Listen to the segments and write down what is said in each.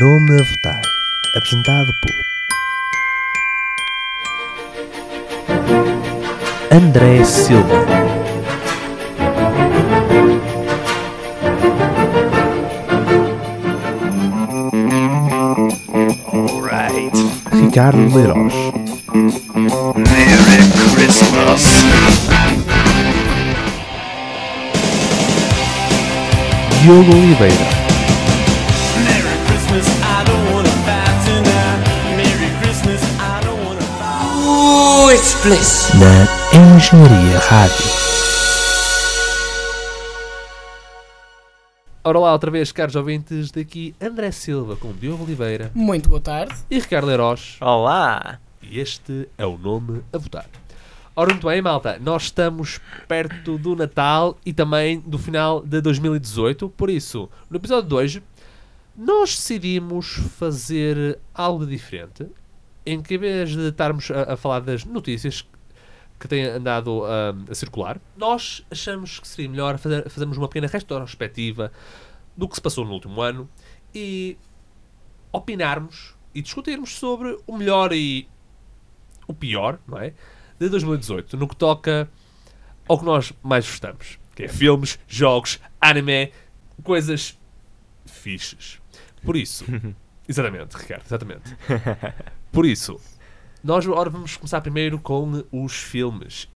Nome a votar. Apresentado por André Silva. Alright. Ricardo Leiroz. Merry Christmas. Diogo Oliveira. Bliss. Na Engenharia Rádio. Ora lá, outra vez, caros ouvintes, daqui André Silva com Diogo Oliveira Muito boa tarde. e Ricardo Leiroz. Olá. E este é o nome a votar. Ora, muito bem, malta, nós estamos perto do Natal e também do final de 2018, por isso, no episódio de hoje, nós decidimos fazer algo diferente, em que em vez de estarmos a, a falar das notícias que têm andado ah, a circular, nós achamos que seria melhor fazer, fazermos uma pequena retrospectiva do que se passou no último ano e opinarmos e discutirmos sobre o melhor e o pior, não é? De 2018, no que toca ao que nós mais gostamos, que é filmes, jogos, anime, coisas fixes. Por isso, exatamente, Ricardo, exatamente. Por isso, nós agora vamos começar primeiro com os filmes.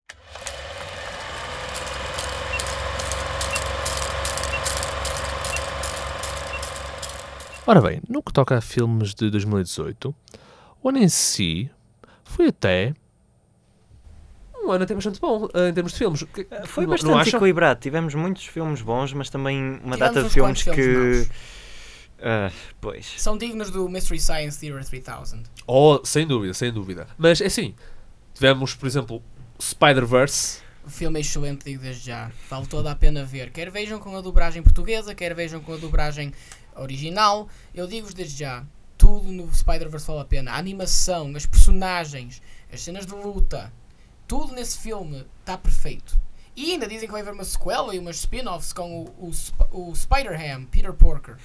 Ora bem, no que toca a filmes de 2018, o ano em si foi até um ano até bastante bom eh, em termos de filmes. Que- Foi bastante equilibrado. Tivemos muitos filmes bons, mas também uma Tivemos data de filmes que. filmes Ah, pois. São dignos do Mystery Science Theater 3000. Oh, sem dúvida, sem dúvida. Mas é assim, tivemos, por exemplo, Spider-Verse. O filme é excelente, digo desde já. Vale toda a pena ver. Quer vejam com a dobragem portuguesa, quer vejam com a dobragem original. Eu digo-vos desde já. Tudo no Spider-Verse vale a pena. A animação, as personagens, as cenas de luta. Tudo nesse filme está perfeito. E ainda dizem que vai haver uma sequela e umas spin-offs com o, o, o Spider-Ham, Peter Porker.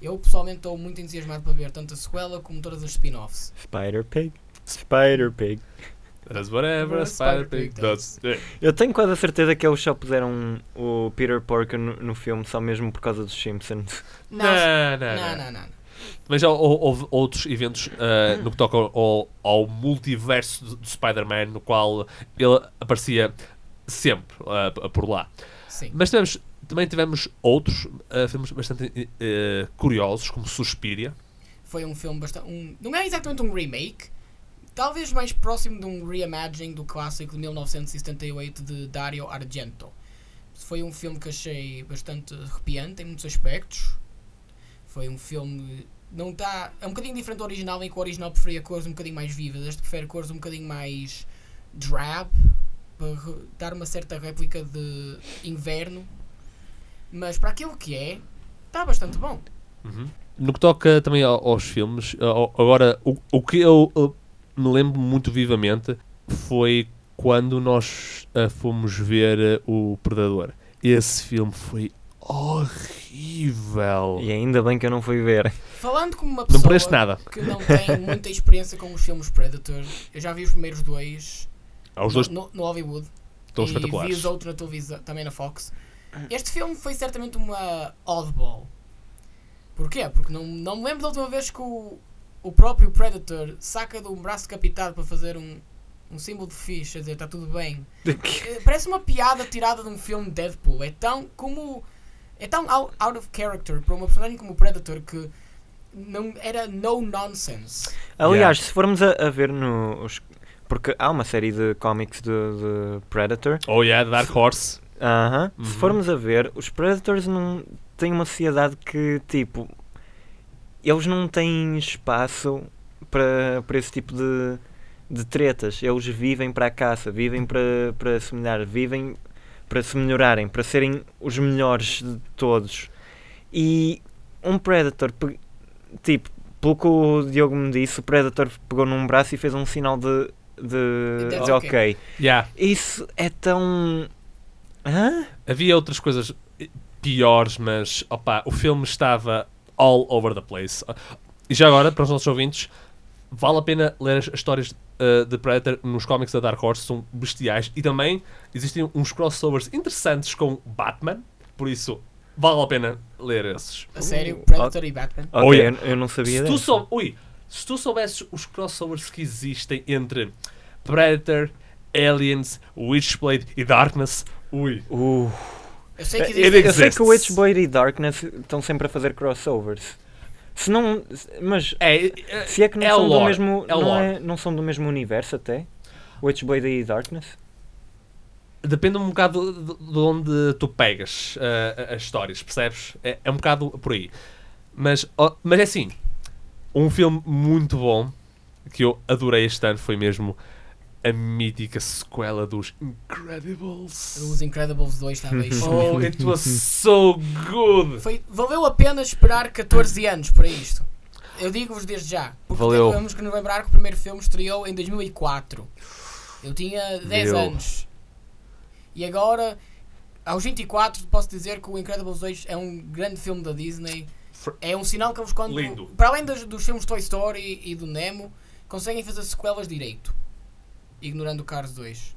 Eu pessoalmente estou muito entusiasmado para ver tanto a sequela como todas as spin-offs. Spider-Pig. Spider-Pig. Does whatever a Spider-Pig does. Eu tenho quase a certeza que eles só puseram o Peter Porker no, no filme só mesmo por causa dos Simpsons. Não, não, não, não. não, não. Mas já hou- houve outros eventos ah, no que toca ao, ao multiverso do, Spider-Man, no qual ele aparecia sempre p- por lá. Sim. Mas tivemos, também tivemos outros ah, filmes bastante eh, curiosos, como Suspiria. Foi um filme bastante. Um, não é exatamente um remake, talvez mais próximo de um reimagining do clássico de 1978 de Dario Argento. Foi um filme que achei bastante arrepiante em muitos aspectos. Foi um filme. Não tá, é um bocadinho diferente do original, em que o original preferia cores um bocadinho mais vivas. Este prefere cores um bocadinho mais drab, para dar uma certa réplica de inverno. Mas para aquilo que é, está bastante bom. No que toca também ao- aos filmes, ao- agora o, o que eu uh, me lembro muito vivamente foi quando nós uh, fomos ver o Predador. Esse filme foi horrível. E ainda bem que eu não fui ver. Falando como uma Não pessoa perdeste nada. que não tem muita experiência com os filmes Predator, eu já vi os primeiros dois, Os no, dois no- no Hollywood estão e vi espetaculares. os outros na televisão, também na Fox. Este filme foi certamente uma oddball. Porquê? Porque não, não me lembro da última vez que o, o próprio Predator saca de um braço decapitado para fazer um, um símbolo de ficha, a dizer está tudo bem. Eh, Parece uma piada tirada de um filme de Deadpool. É tão como. É tão out, out of character para uma personagem como o Predator que não era no nonsense. Aliás, se formos a, a ver nos. Porque há uma série de cómics de, de Predator. Oh yeah, Dark Horse. Aham. Uhum. Se formos a ver, os Predators não têm uma sociedade que, tipo, eles não têm espaço para, para esse tipo de, de tretas. Eles vivem para a caça, vivem para, para se melhorar, vivem para se melhorarem, para serem os melhores de todos. E um Predator, tipo, pelo que o Diogo me disse, o Predator pegou num braço e fez um sinal de, de, de okay. ok. Yeah. Isso é tão. Hã? Havia outras coisas piores, mas opa, o filme estava all over the place. E já agora, para os nossos ouvintes, vale a pena ler as as histórias uh, de Predator nos cómics da Dark Horse, são bestiais. E também existem uns crossovers interessantes com Batman, por isso vale a pena ler esses. A sério, Uh, Predator e Batman. Ok, Oh, yeah. eu, eu não sabia Se tu, sou, ui, se tu soubesses os crossovers que existem entre Predator, Aliens, Witchblade e Darkness, ui. Uh, Eu sei que It existe. eu sei que o. Witchblade e Darkness estão sempre a fazer crossovers. Se não. Mas É, é, se é que não é são do mesmo. é o não, é, não são do mesmo universo até? Witchblade e Darkness? depende um bocado de, de onde tu pegas uh, as histórias, percebes? É, é um bocado por aí. Mas, ó, mas é assim, um filme muito bom que eu adorei este ano foi mesmo a mítica sequela dos Incredibles. Os Incredibles 2 talvez. Oh, it was so good! Foi, valeu a pena esperar 14 anos para isto. Eu digo-vos desde já. Porque Valeu. temos que nos lembrar que o primeiro filme estreou em 2004. Eu tinha 10 Meu. anos. E agora, aos 24, posso dizer que o Incredibles 2 é um grande filme da Disney. É um sinal que eles, quando, Lindo. para além dos, dos filmes Toy Story e do Nemo, conseguem fazer sequelas direito. Ignorando o Cars 2.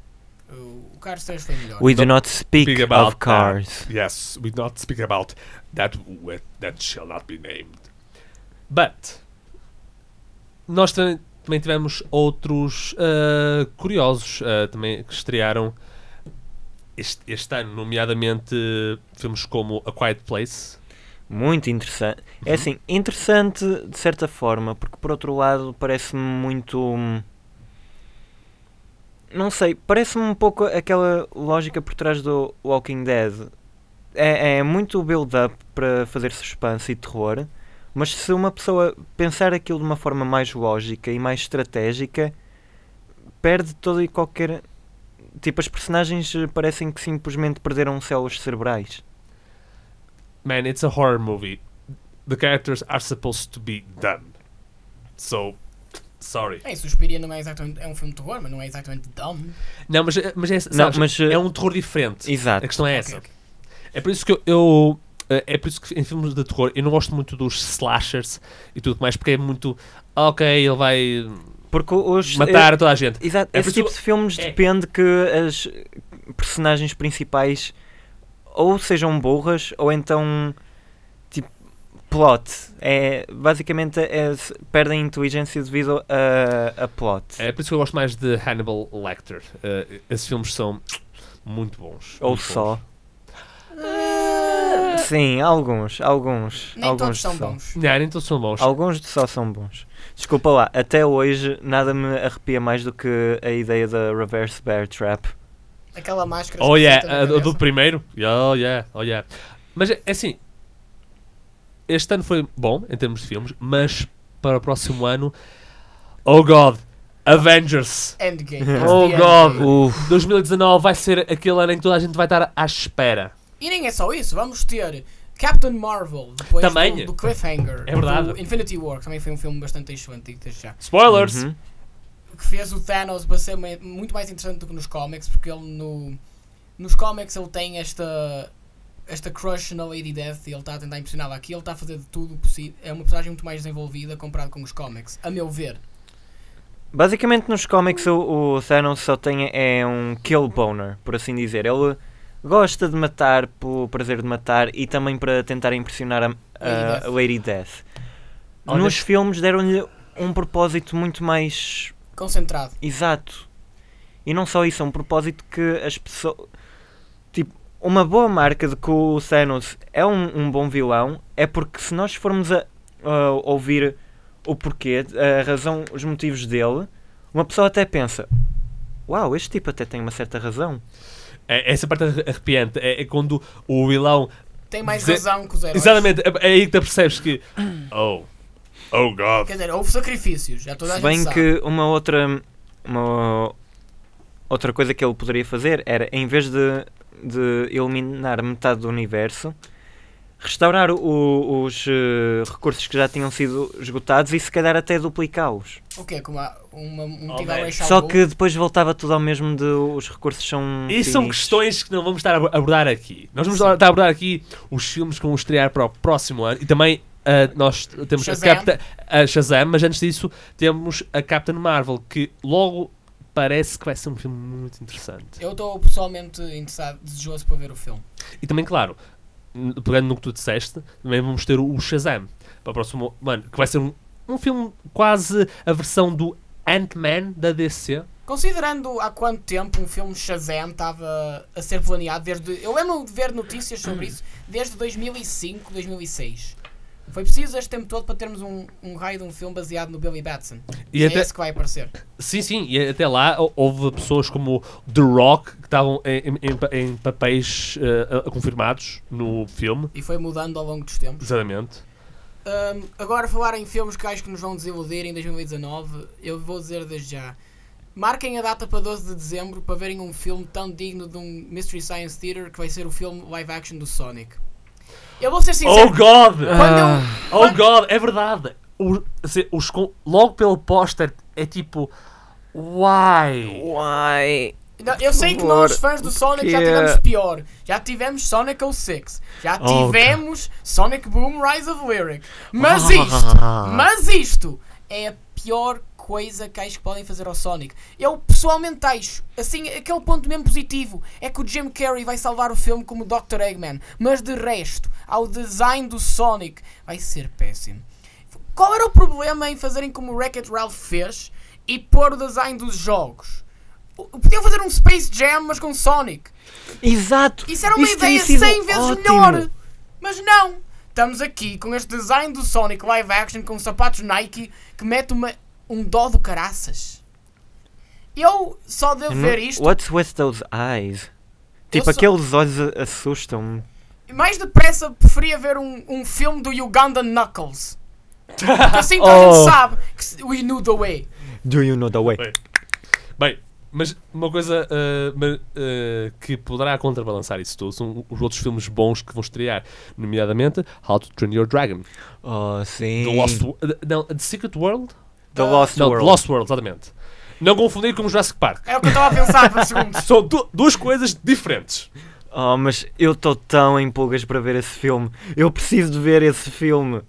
O, Cars 3 foi melhor. We do not speak Speak about of cars. Yes, we not speak about that wh- that shall not be named. But nós também, tivemos outros uh, curiosos uh, também que estrearam este, este ano, nomeadamente uh, filmes como A Quiet Place. Muito interessante. Uhum. É assim, interessante de certa forma, porque por outro lado parece-me muito. Não sei, parece-me um pouco aquela lógica por trás do Walking Dead. É, é muito build-up para fazer suspense e terror, mas se uma pessoa pensar aquilo de uma forma mais lógica e mais estratégica, perde todo e qualquer. Tipo, as personagens parecem que simplesmente perderam células cerebrais. Man, it's a horror movie. The characters are supposed to be dumb. So, sorry. É, Suspiria não é exatamente. É um filme de terror, mas não é exatamente dumb. Não, mas, mas, é, Não, mas, uh, é um terror diferente. Exato. A questão é essa. ok. É por isso que eu, eu- eh, é por isso que em filmes de terror eu não gosto muito dos slashers e tudo mais, porque é muito "Ah, ok, ele vai Porque os. matar toda a gente. Exato, É esse tipo de filmes é. depende que as personagens principais ou sejam burras ou então plot. É, basicamente é, perdem inteligência devido a, a plot. É por isso que eu gosto mais de Hannibal Lecter. Eh, esses filmes são muito bons. ou muito só. bons. Sim, alguns, alguns. Nem alguns todos são só. bons. Não, nem todos são bons. Alguns de só são bons. Desculpa lá, até hoje nada me arrepia mais do que a ideia da Reverse Bear Trap. Aquela máscara. Oh yeah, a do, primeiro. Oh yeah, oh yeah. Mas é é assim, este ano foi bom em termos de filmes, mas para o próximo ano, oh god, Avengers. Endgame. Oh, God. Endgame. Uf, 2019 vai ser aquele ano em que toda a gente vai estar à espera. E nem é só isso, vamos ter Captain Marvel depois Também. do, do Cliffhanger. É verdade. do Infinity War, que também foi um filme bastante excelente, já. Spoilers! uhum. Que fez o Thanos para ser muito mais interessante do que nos cómics, porque ele no, nos cómics ele tem esta esta crush na Lady Death ele está a tentar impressioná-la aqui, ele está a fazer de tudo possível. É uma personagem muito mais desenvolvida comparado com os cómics, a meu ver. Basicamente nos cómics o, o Thanos só tem é um kill boner, por assim dizer. Ele gosta de matar pelo prazer de matar e também para tentar impressionar a, a Lady Death. Olha- Nos filmes deram-lhe um propósito muito mais Concentrado. exato. E não só isso, é um propósito que as pessoas. Uma boa marca de que o Thanos é um, um bom vilão é porque se nós formos a, a ouvir o porquê, a razão, os motivos dele, uma pessoa até pensa: Uau, este tipo até tem uma certa razão. É, essa parte arre- arrepiante é, é quando o vilão. Tem mais razão que os heróis. Exatamente, é, é aí que tu percebes que. Oh, oh god. Quer dizer, houve sacrifícios, já toda a Se gente bem sabe. que uma outra, uma outra coisa que ele poderia fazer era, em vez de, de eliminar metade do universo, restaurar o- os eh, recursos que já tinham sido esgotados e se calhar até duplicá-los. O quê? Como há uma, um Oh, Só que depois voltava tudo ao mesmo de os recursos são. Isso são questões que não vamos estar a abordar aqui. Nós vamos Sim. estar a abordar aqui os filmes que vão estrear para o próximo ano e também ah, nós temos Shazam. a, Capta, a Shazam, mas antes disso temos a Captain Marvel, que logo parece que vai ser um filme muito interessante. Eu estou pessoalmente interessado, desejoso para ver o filme. E também, claro, pegando no que tu disseste, também vamos ter o Shazam para o próximo. Mano, que vai ser um, um filme quase a versão do Ant-Man da DC. Considerando há quanto tempo um filme Shazam estava a ser planeado, desde. Eu lembro de ver notícias sobre isso desde 2005, 2006. Foi preciso este tempo todo para termos um, um raio de um filme baseado no Billy Batson. E é até- esse que vai aparecer. Sim, sim, e até lá hou- houve pessoas como The Rock que estavam em, em- em pa- em papéis a- confirmados no filme. E foi mudando ao longo dos tempos. Exatamente. Ahm, agora, falar em filmes que acho que nos vão desiludir em 2019, eu vou dizer desde já. Marquem a data para 12 de dezembro para verem um filme tão digno de um Mystery Science Theater que vai ser o filme live action do Sonic. Eu vou ser sincero. Oh God! Quando eu, Oh God, é verdade. O- se- os logo pelo póster é tipo. Why? Uai. Não, eu sei que favor, nós, fãs do Sonic, já que- tivemos pior. Já tivemos Sonic 06. Já Oh, tivemos Sonic Boom Rise of Lyric. Mas Ah. isto, mas isto é a pior coisa que acho que podem fazer ao Sonic. Eu pessoalmente acho, assim, aquele ponto mesmo positivo é que o Jim Carrey vai salvar o filme como Dr. Eggman. Mas de resto, ao design do Sonic, vai ser péssimo. Qual era o problema em fazerem como o Wreck-It Ralph fez e pôr o design dos jogos? Podiam fazer um Space Jam, mas com Sonic. Exato! Isso era uma Isso ideia sido 100 vezes ótimo. melhor. Mas não. Estamos aqui com este design do Sonic live action com sapatos Nike que mete uma, um dó do caraças. Eu só devo ver isto. What's with those eyes? Tipo, só- aqueles olhos assustam-me. Mais depressa preferia ver um, um filme do Ugandan Knuckles. Porque assim toda a Oh. gente sabe que we knew the way. Do you know the way? Bem. Bem, mas uma coisa uh, ma- uh, que poderá contrabalançar isso tudo são os outros filmes bons que vão estrear, nomeadamente How to Train Your Dragon, Oh, sim. The Lost, Wo- uh, não, The Secret World? The Lost não, World. The Lost World, exatamente. Não confundir com Jurassic Park. Era o que eu estava a pensar por segundos. São du- duas coisas diferentes. Oh, mas eu estou tão em pulgas para ver esse filme. Eu preciso de ver esse filme.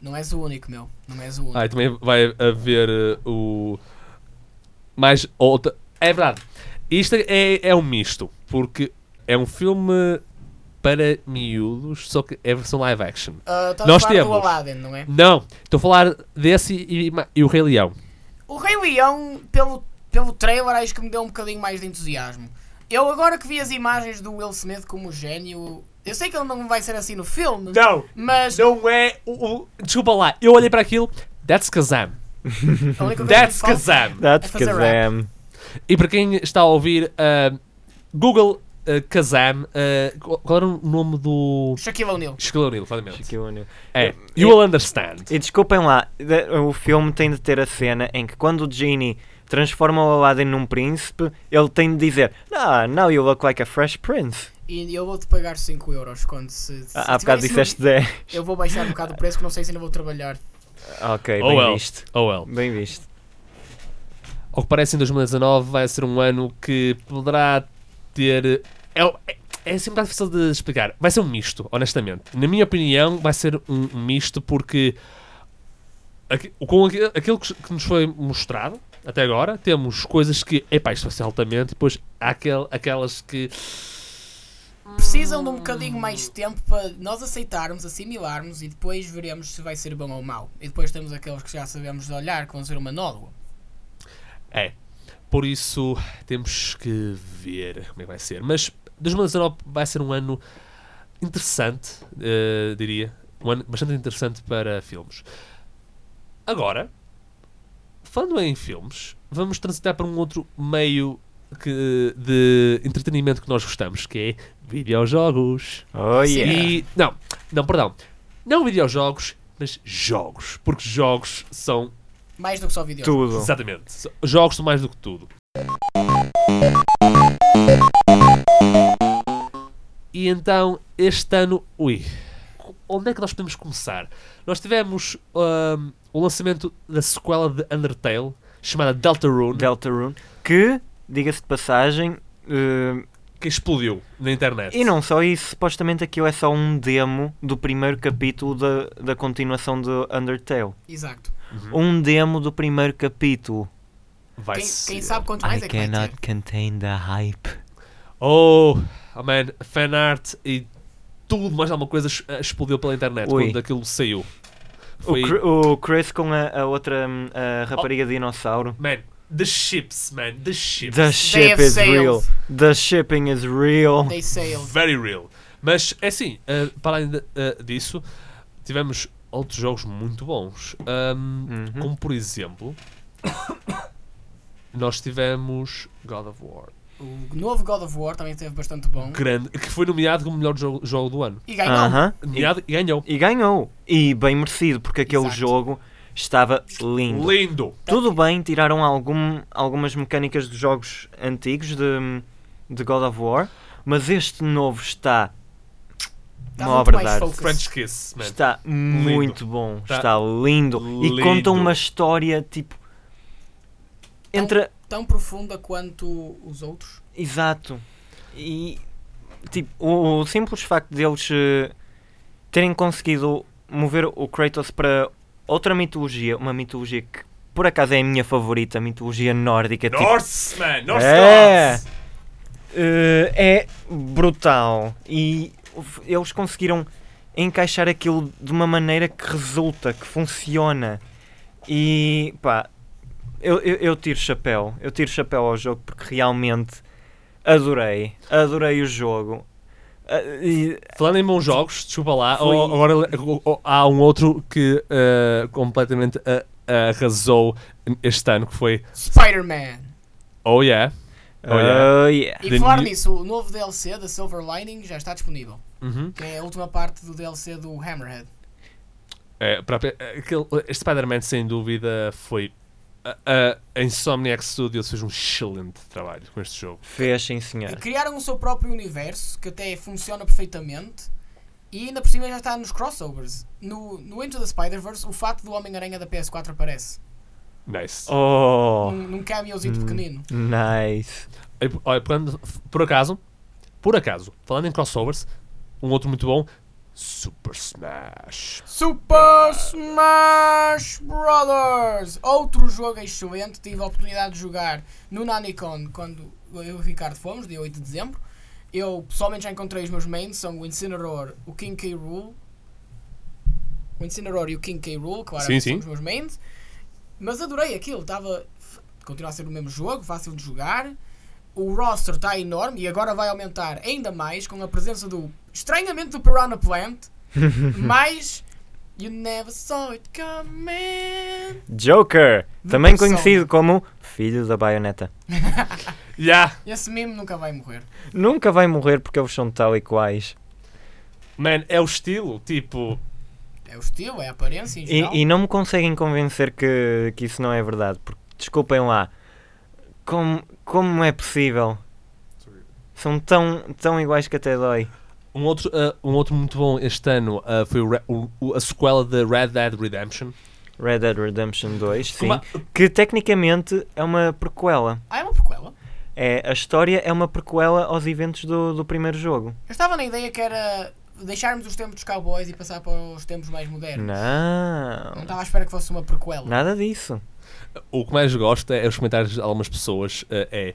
Não és o único, meu. Não és o único. Ah, e também vai haver uh, o. Mais outra. É verdade. Isto é, é um misto, porque é um filme para miúdos, só que é versão live action. Estás Nós a falar do temos. Aladdin, não é? Não, estou a falar desse e, e, e o Rei Leão. O Rei Leão, pelo, pelo trailer, acho que me deu um bocadinho mais de entusiasmo. Eu agora que vi as imagens do Will Smith como gênio, eu sei que ele não vai ser assim no filme, Não, mas não é o. o- desculpa lá, eu olhei para aquilo, that's Kazam. That's Kazam. That's É Kazam. E para quem está a ouvir, uh, Google uh, Kazam, uh, qual era o nome do. Shaquille O'Neal. Shaquille O'Neal, exatamente. Shaquille O'Neal. É, you will understand. E desculpem lá, o filme tem de ter a cena em que quando o Genie transforma o Aladdin num príncipe, ele tem de dizer Ah, now you look like a fresh prince. E eu vou-te pagar 5 euros quando se. se Ah, Há bocado disseste 10. Eu vou baixar um bocado o preço que não sei se ainda vou trabalhar. Ok, Oh bem well. visto. Oh well. Bem visto. Ao que parece, em 2019 vai ser um ano que poderá ter. É, é, é sempre mais difícil de explicar. Vai ser um misto, honestamente. Na minha opinião, vai ser um, misto porque. aqui- Com aqui- aquilo que nos foi mostrado até agora, temos coisas que. Epá, isto vai ser altamente. E depois há aquel, aquelas que. Precisam de um bocadinho mais de tempo para nós aceitarmos, assimilarmos e depois veremos se vai ser bom ou mau. E depois temos aqueles que já sabemos de olhar, que vão ser uma nódoa. É. Por isso, temos que ver como é que vai ser. Mas 2019 vai ser um ano interessante, eh, diria. Um ano bastante interessante para filmes. Agora, falando em filmes, vamos transitar para um outro meio que- de entretenimento que nós gostamos, que é videojogos. Oh yeah. E. Não, não, perdão. Não videojogos, mas jogos. Porque jogos são Mais do que só vídeos. Tudo. Exatamente. Jogos são mais do que tudo. E então, este ano, ui, onde é que nós podemos começar? Nós tivemos ahm, o lançamento da sequela de Undertale, chamada Deltarune. Deltarune. Que, diga-se de passagem, eh, que explodiu na internet. E não só isso, supostamente aquilo é só um demo do primeiro capítulo da, da continuação do Undertale. Exato. Uhum. Um demo do primeiro capítulo. Vai Quem, ser. quem sabe quanto mais I é que vai cannot ter. contain the hype. Oh, oh man, fanart e tudo mais alguma coisa es- explodiu pela internet Ui. quando aquilo saiu. O, Foi, Cr- o Chris com a, a outra hum, a rapariga dinossauro. man, the ships, man, the ships. The ship is real. sailed. The shipping is real. They sailed. Very real. Mas é assim, eh, para além de- eh, disso, tivemos outros jogos muito bons. Ahm, Uhum. Como por exemplo, nós tivemos God of War, O novo God of War também esteve bastante bom. grande, que foi nomeado como o melhor jogo, jogo do ano. E ganhou. Aham. Nomeado e ganhou. E ganhou. E bem merecido, porque aquele Exato. jogo estava lindo. Lindo. Tudo bem, tiraram algum, algumas mecânicas dos jogos antigos de, de God of War, mas este novo está Está uma muito obra de arte. French Kiss, man. Está muito bom, Tá está lindo. lindo. E conta uma história tipo. Entre. Tão profunda quanto os outros. Exato. E tipo, o, o simples facto deles eh, terem conseguido mover o Kratos para outra mitologia, uma mitologia que por acaso é a minha favorita, a mitologia nórdica. tipo, Norse, É. eh, é brutal e eles conseguiram encaixar aquilo de uma maneira que resulta, que funciona e pá, eu, eu, eu tiro chapéu, eu tiro chapéu ao jogo porque realmente adorei, adorei o jogo. Ah, e- Falando em bons jogos, desculpa lá, Foi- o- agora o- o- há um outro que eh, completamente ah, arrasou este ano, que foi Spider-Man. Oh Yeah. Oh, yeah. oh, yeah. E The falar new- nisso, o novo DLC da Silver Lining já está disponível. Uhum. Que é a última parte do DLC do Hammerhead. É, para- aquele, este Spider-Man, sem dúvida, foi. A, a, Insomniac Studios fez um excelente trabalho com este jogo. Fez sim E senhor. criaram o seu próprio universo que até funciona perfeitamente. E ainda por cima já está nos crossovers. No, no Into the Spider-Verse, o fato do Homem-Aranha da PS4 aparece. Nice. Oh, Num, num cameozito Hum. pequenino. nice. E, olha, por acaso, por acaso, falando em crossovers, um outro muito bom, Super Smash. Super Smash Brothers! Outro jogo excelente. Tive a oportunidade de jogar no Nanicon quando eu e o Ricardo fomos, dia 8 de dezembro. Eu pessoalmente já encontrei os meus mains, são o Incineroar, o King K. Rool. O Incineroar e o King K. Rool, claro, Sim, são sim. os meus mains. Mas adorei aquilo, estava. Continua a ser o mesmo jogo, fácil de jogar. O roster está enorme e agora vai aumentar ainda mais com a presença do. Estranhamente do Piranha Plant. mais. You never saw it coming. Joker, Do também Persona. conhecido como filho da baioneta. Yeah, Esse meme nunca vai morrer. Nunca vai morrer porque eles são tal e quais. man, é o estilo, tipo. É o estilo, é a aparência em geral. E, e não me conseguem convencer que, que isso não é verdade. Porque, desculpem lá, como, como é possível? São tão, tão iguais que até dói. Um outro, ah, um outro muito bom este ano ah, foi o o- a sequela de Red Dead Redemption. Red Dead Redemption 2, sim. Como a- Que tecnicamente é uma prequela. Ah, é uma prequela? É, a história é uma prequela aos eventos do, do primeiro jogo. Eu estava na ideia que era deixarmos os tempos dos cowboys e passar para os tempos mais modernos. Não Não, estava à espera que fosse uma prequela. nada disso. O que mais gosto é os comentários de algumas pessoas. ah, é,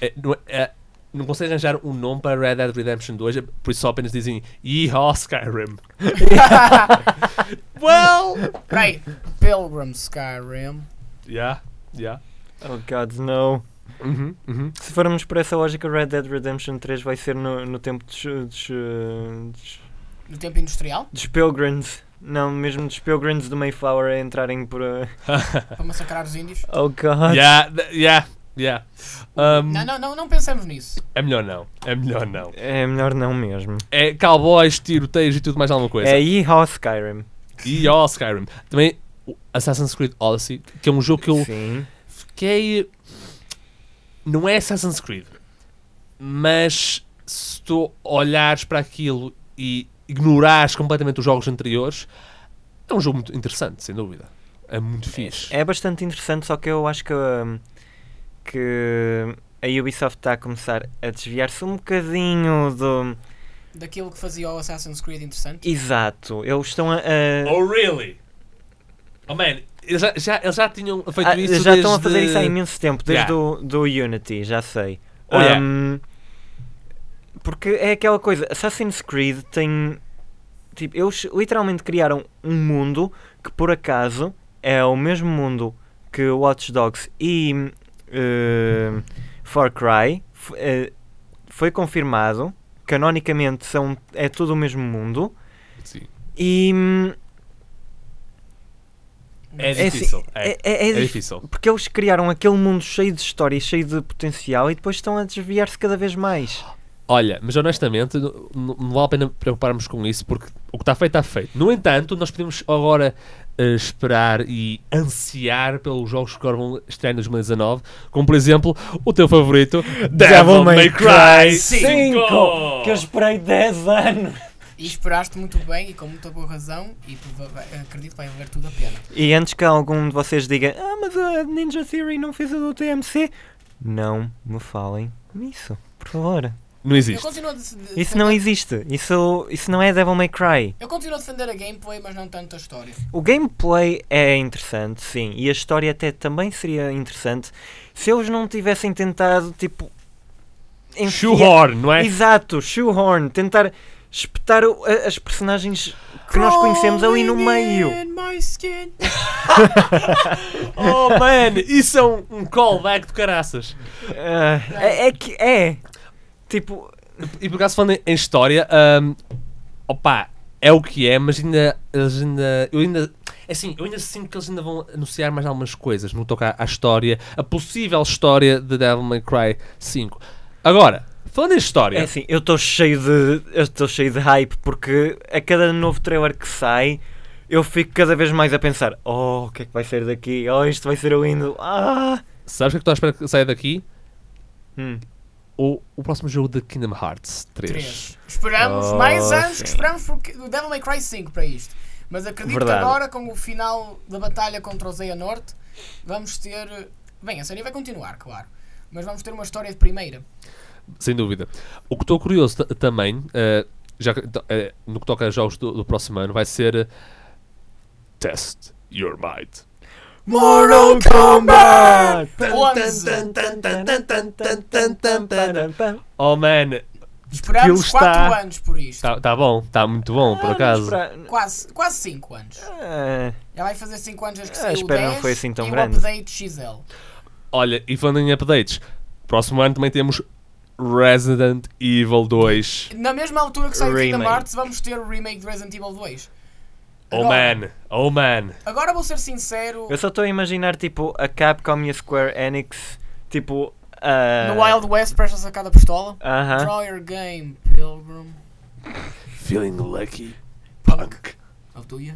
é, não, é- não conseguem arranjar um nome para Red Dead Redemption 2, é por isso só apenas dizem Yeehaw Skyrim. well! Right, Pilgrim Skyrim. Yeah, yeah. Oh God, no. Uhum, uhum. Se formos por essa lógica, Red Dead Redemption 3 vai ser no, no tempo dos, dos, dos, No tempo industrial, dos Pilgrims. Não, mesmo dos Pilgrims do Mayflower a entrarem por. eh, para massacrar os índios. Oh God. Yeah, yeah, yeah. Um, Não, não, não, não pensemos nisso. É melhor não. É melhor não. É melhor não mesmo. É cowboys, tiroteios e tudo mais alguma coisa. É Yeehaw Skyrim. E ó, Skyrim. Também Assassin's Creed Odyssey, que é um jogo que eu Sim. fiquei. Não é Assassin's Creed, mas se tu olhares para aquilo e ignorares completamente os jogos anteriores, é um jogo muito interessante, sem dúvida. É muito fixe. É bastante interessante, só que eu acho que. hum, que a Ubisoft está a começar a desviar-se um bocadinho do. Daquilo que fazia o Assassin's Creed interessante. Exato, eles estão a. a- Oh, really? Oh, man, eles já, já, eles já tinham feito Ah, isso já estão a fazer isso há imenso tempo, desde Yeah. o do Unity, já sei. Oh, yeah. Ahm, porque é aquela coisa, Assassin's Creed tem. Tipo, eles literalmente criaram um mundo que por acaso é o mesmo mundo que Watch Dogs e eh, Far Cry. Eh, foi confirmado, canonicamente são, é tudo o mesmo mundo. Sim. E hum, É assim, difícil. É, é- é- é é dif- difícil. Porque eles criaram aquele mundo cheio de história e cheio de potencial e depois estão a desviar-se cada vez mais. Olha, mas honestamente, n- n- não vale a pena preocuparmos com isso porque o que está feito está feito. No entanto, nós podemos agora esperar e ansiar pelos jogos que agora vão estrear em 2019, como por exemplo o teu favorito, Devil, May Cry 5! Que eu esperei 10 anos! E esperaste muito bem e com muita boa razão e acredito que vai valer tudo a pena. E antes que algum de vocês diga Ah, mas a Ninja Theory não fez o do TMC, não me falem nisso, por favor. Não Eu existe. Isso não existe. Isso, isso não é Devil May Cry. Eu continuo a defender a gameplay, mas não tanto a história. O gameplay é interessante, sim, e a história até também seria interessante se eles não tivessem tentado, tipo. enfiar- Shoehorn, não é? Exato, shoehorn, tentar espetar o- a- as personagens que nós conhecemos ali no meio. Oh man, isso é um, um callback de caraças. Ah, é, é que é. Tipo, E por acaso falando em- história, ahm, opa, é o que é, mas ainda, eles ainda, eu ainda, é assim, eu ainda sinto que eles ainda vão anunciar mais algumas coisas no que toca à história, a possível história de Devil May Cry 5. Agora, falando em história, é assim, eu estou cheio de. Eu estou cheio de hype porque a cada novo trailer que sai. Eu fico cada vez mais a pensar, oh, o que é que vai ser daqui? Oh, isto vai ser lindo. Ah! sabes o que é que estou à espera que saia daqui? Hum. O, o próximo jogo de Kingdom Hearts 3. 3. Esperamos Oh, mais anos sim. que esperamos por o Devil May Cry 5 para isto. Mas acredito Verdade. que agora, com o final da batalha contra o Zeia Norte, vamos ter. Bem, a série vai continuar, claro. Mas vamos ter uma história de primeira. Sem dúvida. O que estou curioso ta- também, eh, já que, eh, no que toca a jogos do, do próximo ano, vai ser eh, Test Your Might. Mortal Kombat! Oh man, Esperamos Aquilo 4 está- anos por isto. está tá bom, está muito bom, por acaso. Quase, quase 5 anos. Ah, Já vai fazer 5 anos desde que Ah, saiu o espero 10 não foi assim tão e grande. o update XL. Olha, e falando em updates, próximo ano também temos Resident Evil 2. Na mesma altura que sai o Kingdom. Hearts, vamos ter o remake de Resident Evil 2. Oh Agora- man, oh man. Agora vou ser sincero, eu só estou a imaginar tipo a Capcom e a Square Enix, tipo. ah, no Wild West prestes a sacar da pistola. Aham. Draw your game, Pilgrim. Feeling lucky, punk. Oh, do you?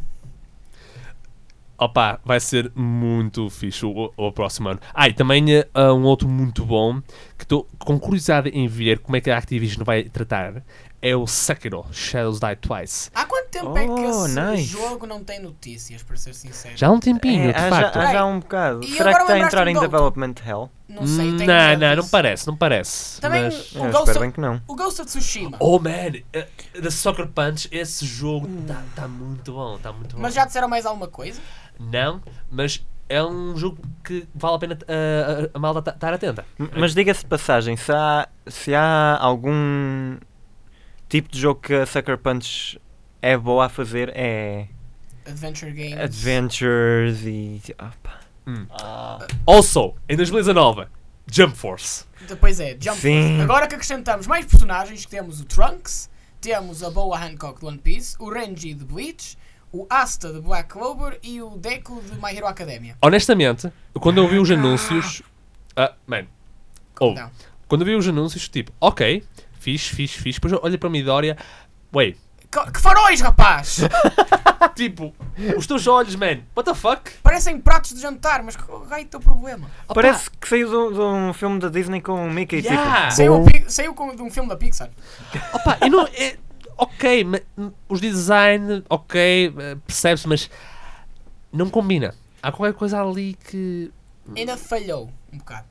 Opa, vai ser muito fixe o, o próximo ano. Ah, e também eh, há um outro muito bom que estou com curiosidade em ver como é que a Activision vai tratar é o Sekiro Shadows Die Twice. Há quanto tempo é que Oh, esse nice. jogo não tem notícias, para ser sincero? Já há um tempinho, É, de há, facto. já, há já um bocado. e Será que está a entrar em? Development Hell? Não sei, tenho não, não, não disso. parece, não parece. Também mas- o, Eu Ghost espero bem of, que não. o Ghost of Tsushima. Oh man, eh, The Soccer Punch, esse jogo está tá muito bom, está muito bom. Mas já disseram mais alguma coisa? Não, mas é um jogo que vale a pena eh, a, a malta estar atenta. M- Mas diga-se de passagem, se há, se há algum tipo de jogo que a Sucker Punch é boa a fazer, é Adventure Games. Adventures e. opa. Also, em 2019, Jump Force. Depois é Jump Sim. Force. Agora que acrescentamos mais personagens, que temos o Trunks, temos a Boa Hancock de One Piece, o Renji de Bleach, o Asta de Black Clover e o Deku de My Hero Academia. Honestamente, quando eu vi os anúncios. Ah, man. Oh, Não. quando eu vi os anúncios, tipo, ok, fixe, fixe, fixe. Depois eu olhei para a minha Dória, wait, Que, que faróis, rapaz! tipo, os teus olhos, man, what the fuck? Parecem pratos de jantar, mas que raio é o teu problema? Opa, Parece que saiu de, um- de um filme da Disney com o Mickey Yeah. tipo. Saiu, saiu com, de um filme da Pixar. Opa, e não, é, ok, ma- os design, ok, eh, percebe-se, mas não combina. Há qualquer coisa ali que. Ainda falhou um bocado.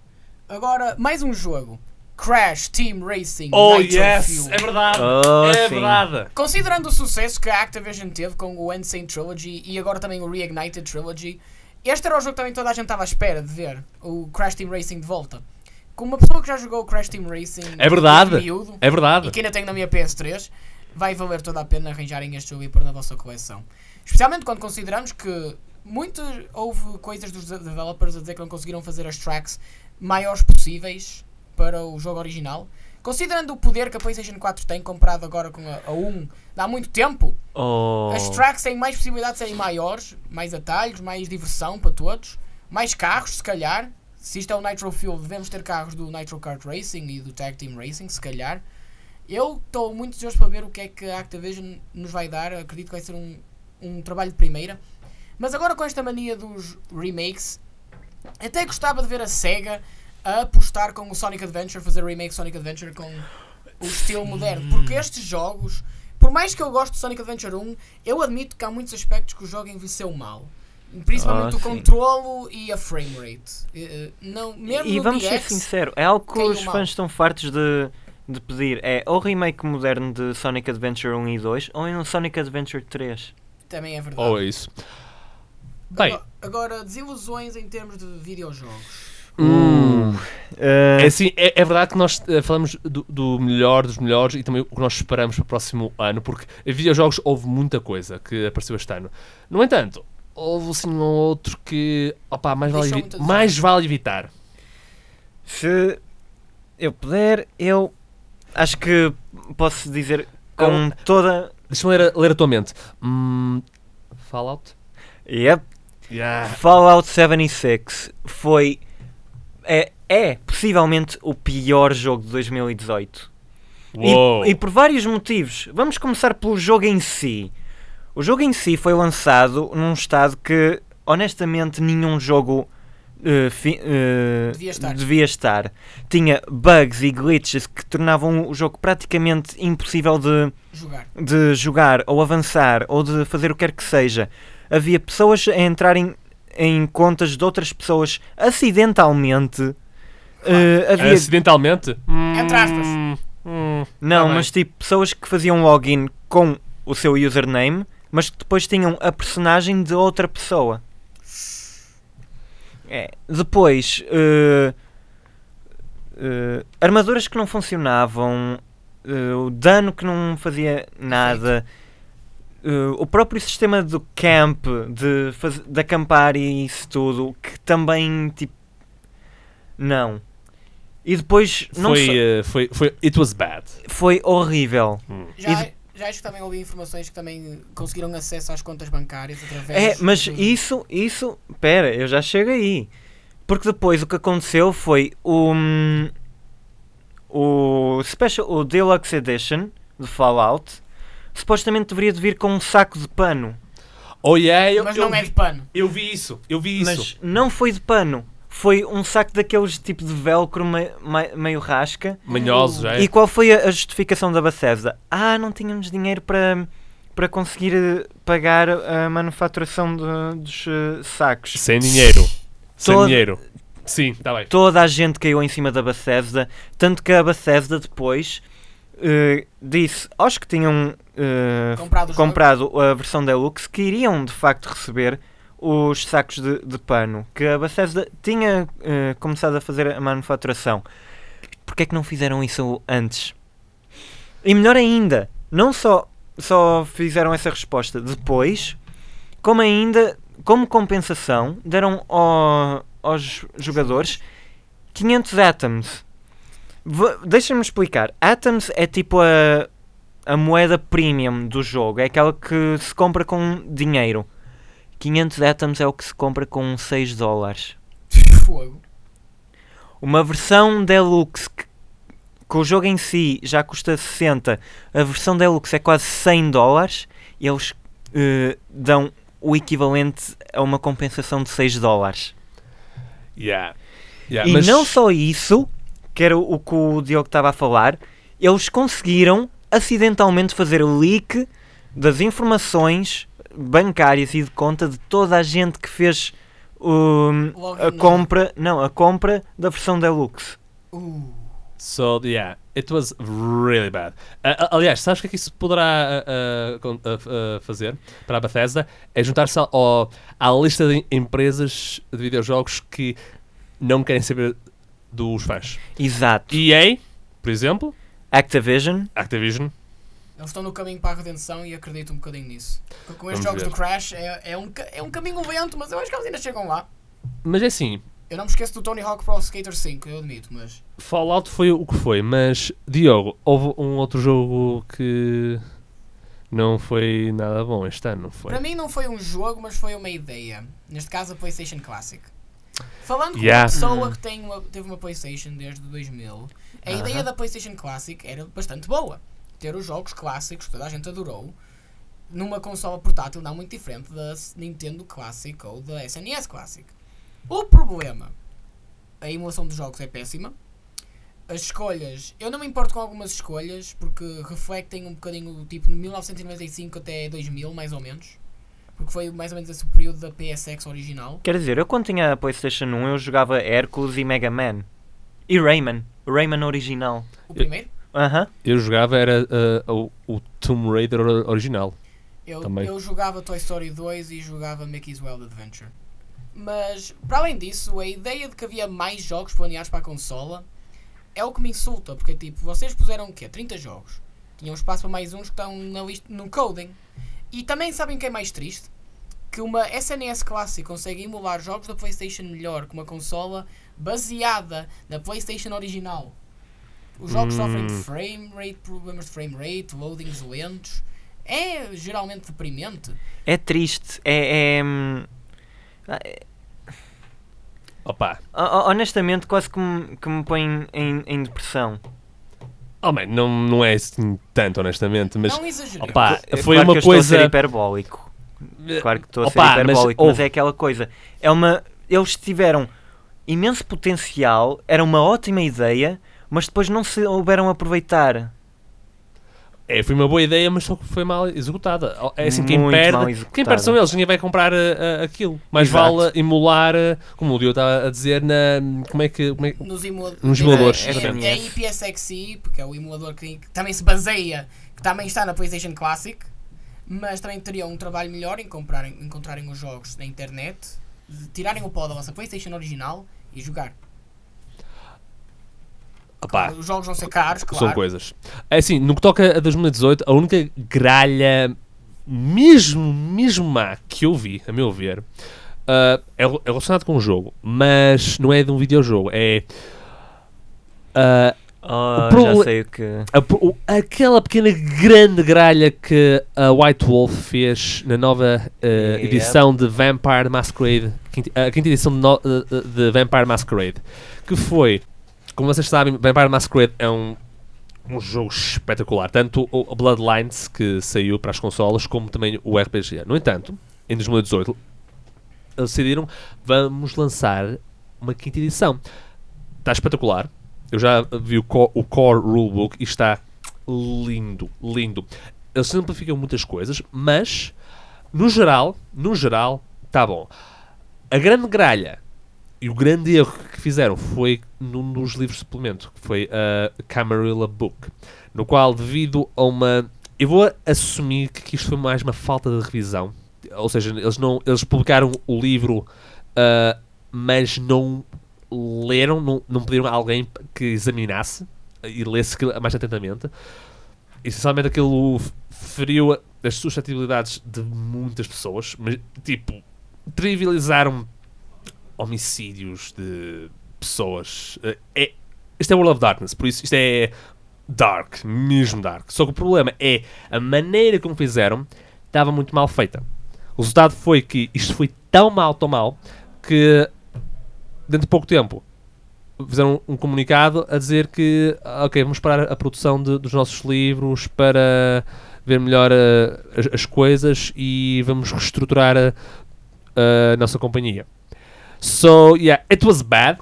Agora, mais um jogo. Crash Team Racing Oh, Nitro yes! Fuel. É verdade! Oh, é sim. verdade! Considerando o sucesso que a Activision teve com o Insane Trilogy e agora também o Reignited Trilogy, este era o jogo que também toda a gente estava à espera de ver, o Crash Team Racing de volta. Como uma pessoa que já jogou o Crash Team Racing É verdade. miúdo, É verdade! e que ainda tenho na minha PS3, vai valer toda a pena arranjarem este jogo e pôr na vossa coleção. Especialmente quando consideramos que muito houve coisas dos de- developers a dizer que não conseguiram fazer as tracks maiores possíveis para o jogo original. Considerando o poder que a PlayStation 4 tem comparado agora com a, a 1 há muito tempo, Oh. as tracks têm mais possibilidade de serem maiores, mais atalhos, mais diversão para todos, mais carros, se calhar. Se isto é o Nitro Fuel, devemos ter carros do Nitro Kart Racing e do Tag Team Racing, se calhar. Eu estou muito desejoso para ver o que é que a Activision nos vai dar. Acredito que vai ser um, um trabalho de primeira. Mas agora com esta mania dos remakes, até gostava de ver a SEGA a apostar com o Sonic Adventure, fazer remake Sonic Adventure com o estilo moderno. Porque estes jogos, por mais que eu goste de Sonic Adventure 1, eu admito que há muitos aspectos que o jogo envelheceu mal. Principalmente Ah, o controlo e a frame rate. Eh, eh, Não, mesmo E vamos ser sinceros, é algo que os mal. fãs estão fartos de, de pedir. É ou remake moderno de Sonic Adventure 1 e 2 ou em um Sonic Adventure 3. também é verdade. Ou é isso. Bem, Agora, agora, desilusões em termos de videojogos. Hum, Eh, é, assim, é, é verdade que nós eh, falamos do, do melhor dos melhores e também o que nós esperamos para o próximo ano, porque em videojogos houve muita coisa que apareceu este ano. No entanto, houve assim um ou outro que opa, mais, vale, evi- mais vale evitar. Se eu puder, eu acho que posso dizer com toda. Deixa-me ler, a- ler a tua mente. Hum, Fallout? Yep, Yeah. Fallout 76 foi. É, é possivelmente o pior jogo de 2018. Uou. E, e por vários motivos. Vamos começar pelo jogo em si. O jogo em si foi lançado num estado que, honestamente, nenhum jogo eh, fi- eh, Devia estar. devia estar. Tinha bugs e glitches que tornavam o jogo praticamente impossível de, Jogar. de jogar ou avançar ou de fazer o que quer que seja. Havia pessoas a entrarem em contas de outras pessoas acidentalmente. Eh, havia Acidentalmente? Entre aspas. Hum, hum. não, Tá mas tipo, pessoas que faziam login com o seu username, mas que depois tinham a personagem de outra pessoa. É. Depois, eh, eh, armaduras que não funcionavam, o dano que não fazia nada, eh, o próprio sistema do camp, de, faz, de acampar e isso tudo, que também, tipo, não. E depois, não Foi, só- eh, foi, foi. It was bad. foi horrível. Já, E já acho que também ouvi informações que também conseguiram acesso às contas bancárias É, através. mas de- isso, isso, pera, eu já chego aí. Porque depois o que aconteceu foi o hum, o Special, o Deluxe Edition de Fallout, supostamente deveria de vir com um saco de pano, Oh yeah, eu, Mas eu não é vi, de pano. eu vi isso. Eu vi isso. mas não foi de pano. Foi um saco daqueles tipo de velcro me- me- meio rasca. Manhosos, é? E qual foi a a justificação da Bethesda? Ah, não tínhamos dinheiro para, para conseguir eh, pagar a manufaturação de- dos eh, sacos. Sem dinheiro. Sem Todo- dinheiro. Sim, está bem. toda a gente caiu em cima da Bethesda, tanto que a Bethesda depois eh, disse aos que tinham eh, Comprado comprado a versão Deluxe que iriam de facto receber os sacos de, de pano, que a Bethesda tinha eh, começado a fazer a manufaturação. Porquê é que não fizeram isso antes? E melhor ainda, não só, só fizeram essa resposta depois, como ainda, como compensação, deram ao- aos jogadores 500 Atoms. Deixa-me explicar. Atoms é tipo a, a moeda premium do jogo. É aquela que se compra com dinheiro. 500 Atoms é o que se compra com 6 dólares. Fogo. Uma versão Deluxe que, que o jogo em si já custa 60, a versão Deluxe é quase 100 dólares e eles eh, dão o equivalente a uma compensação de 6 dólares. Yeah. Yeah, E mas- não só isso, que era o que o Diogo estava a falar, eles conseguiram acidentalmente fazer o leak das informações bancárias e de conta de toda a gente que fez Logo a compra, não, a compra da versão deluxe. Uh, So, yeah, it was really bad. Ah, aliás, sabes o que é que isso poderá ah, fazer para a Bethesda? É juntar-se à lista de empresas de videojogos que não querem saber dos fãs. Exato. EA, por exemplo, Activision, Activision, eles estão no caminho para a redenção e acredito um bocadinho nisso. Com- Com estes Vamos jogos ver. do Crash é, é, um, é um caminho lento, mas eu acho que eles ainda chegam lá. mas é assim, Eu não me esqueço do Tony Hawk Pro Skater 5, eu admito, mas. Fallout foi o que foi, mas Diogo, houve um outro jogo que não foi nada bom este ano, não foi? Para mim não foi um jogo, mas foi uma ideia. Neste caso a PlayStation Classic. Falando com Yeah. uma pessoa que tem uma- teve uma PlayStation desde 2000, a Aham. ideia da PlayStation Classic era bastante boa. Ter os jogos clássicos que toda a gente adorou numa consola portátil não muito diferente da Nintendo Classic ou da SNES Classic. O problema, a emulação dos jogos é péssima. As escolhas, eu não me importo com algumas escolhas porque refletem um bocadinho o tipo de 1995 até 2000, mais ou menos. Porque foi mais ou menos esse o período da PSX original. quer dizer, eu quando tinha a PlayStation 1 eu jogava Hércules e Mega Man. E Rayman, o Rayman original. O primeiro, Aham. Eu jogava era ah, o, o Tomb Raider or- original. eu, Também. eu jogava Toy Story 2 e jogava Mickey's Wild Adventure. Mas, para além disso, a ideia de que havia mais jogos planeados para a consola é o que me insulta, porque tipo, vocês puseram o quê? 30 jogos. Tinham espaço para mais uns que estão na lista, no coding. E também sabem o que é mais triste? Que uma SNES Classic consegue emular jogos da PlayStation melhor que uma consola baseada na PlayStation original. Os jogos Hum. sofrem de frame rate, problemas de frame rate, loadings lentos. É geralmente deprimente. É triste. É. é, hum, é- Opa, ho- ho- honestamente, quase que me, que me põe em, em depressão. oh man, não, não é assim tanto, honestamente, mas não exageremos. opa, foi claro uma que eu estou a ser coisa. hiperbólico. Claro que estou a ser Opa, mas hiperbólico, mas, houve- é aquela coisa. É uma. Eles tiveram imenso potencial, era uma ótima ideia, mas depois não se souberam aproveitar. É, foi uma boa ideia, mas só que foi mal executada. É assim, quem Muito perde, quem perde são eles, ninguém vai comprar uh, uh, aquilo. Mais Exato. vale emular, uh, como o Dio estava a dizer, na. Como é que. Como é, que- Nos, emula Nos emuladores, É, é, é a IPSXi, porque é o emulador que, que também se baseia, que também está na PlayStation Classic, mas também teriam um trabalho melhor em comprarem, encontrarem os jogos na internet, de tirarem o pó da vossa PlayStation original e jogar. opá, Os jogos vão ser caros, claro. são coisas. É assim, no que toca a 2018, a única gralha mesmo, mesmo má que eu vi, a meu ver, uh, é, relacionado com o jogo, mas não é de um videojogo, é. uh, Oh, proble- já sei o que. A o- aquela pequena grande gralha que a White Wolf fez na nova uh, Yep. edição de Vampire Masquerade, quinta- a quinta edição de, no- de Vampire Masquerade, que foi, como vocês sabem, Vampire Masquerade é um, um jogo espetacular, tanto o, o Bloodlines que saiu para as consolas, como também o RPG. No entanto, em 2018, eles decidiram, vamos lançar uma quinta edição. Está espetacular. Eu já vi o, co- o Core Rulebook e está lindo, lindo. Eles simplificam muitas coisas, mas no geral, no geral, está bom. A grande gralha e o grande erro que fizeram foi num dos livros de suplemento, que foi a Camarilla Book, no qual, devido a uma. Eu vou assumir que isto foi mais uma falta de revisão. Ou seja, eles, não, eles publicaram o livro, ah, mas não leram, não, não pediram a alguém que examinasse e lesse mais atentamente. Essencialmente aquilo feriu as suscetibilidades de muitas pessoas, mas tipo, trivializaram homicídios de pessoas. Eh, É, isto é World of Darkness, por isso isto é dark, mesmo dark. Só que o problema é a maneira como fizeram estava muito mal feita. O resultado foi que isto foi tão mal, tão mal, que dentro de pouco tempo fizeram um comunicado a dizer que ok, vamos parar a produção de- dos nossos livros para ver melhor ah, as, as coisas e vamos reestruturar a, a nossa companhia. So, yeah, it was bad.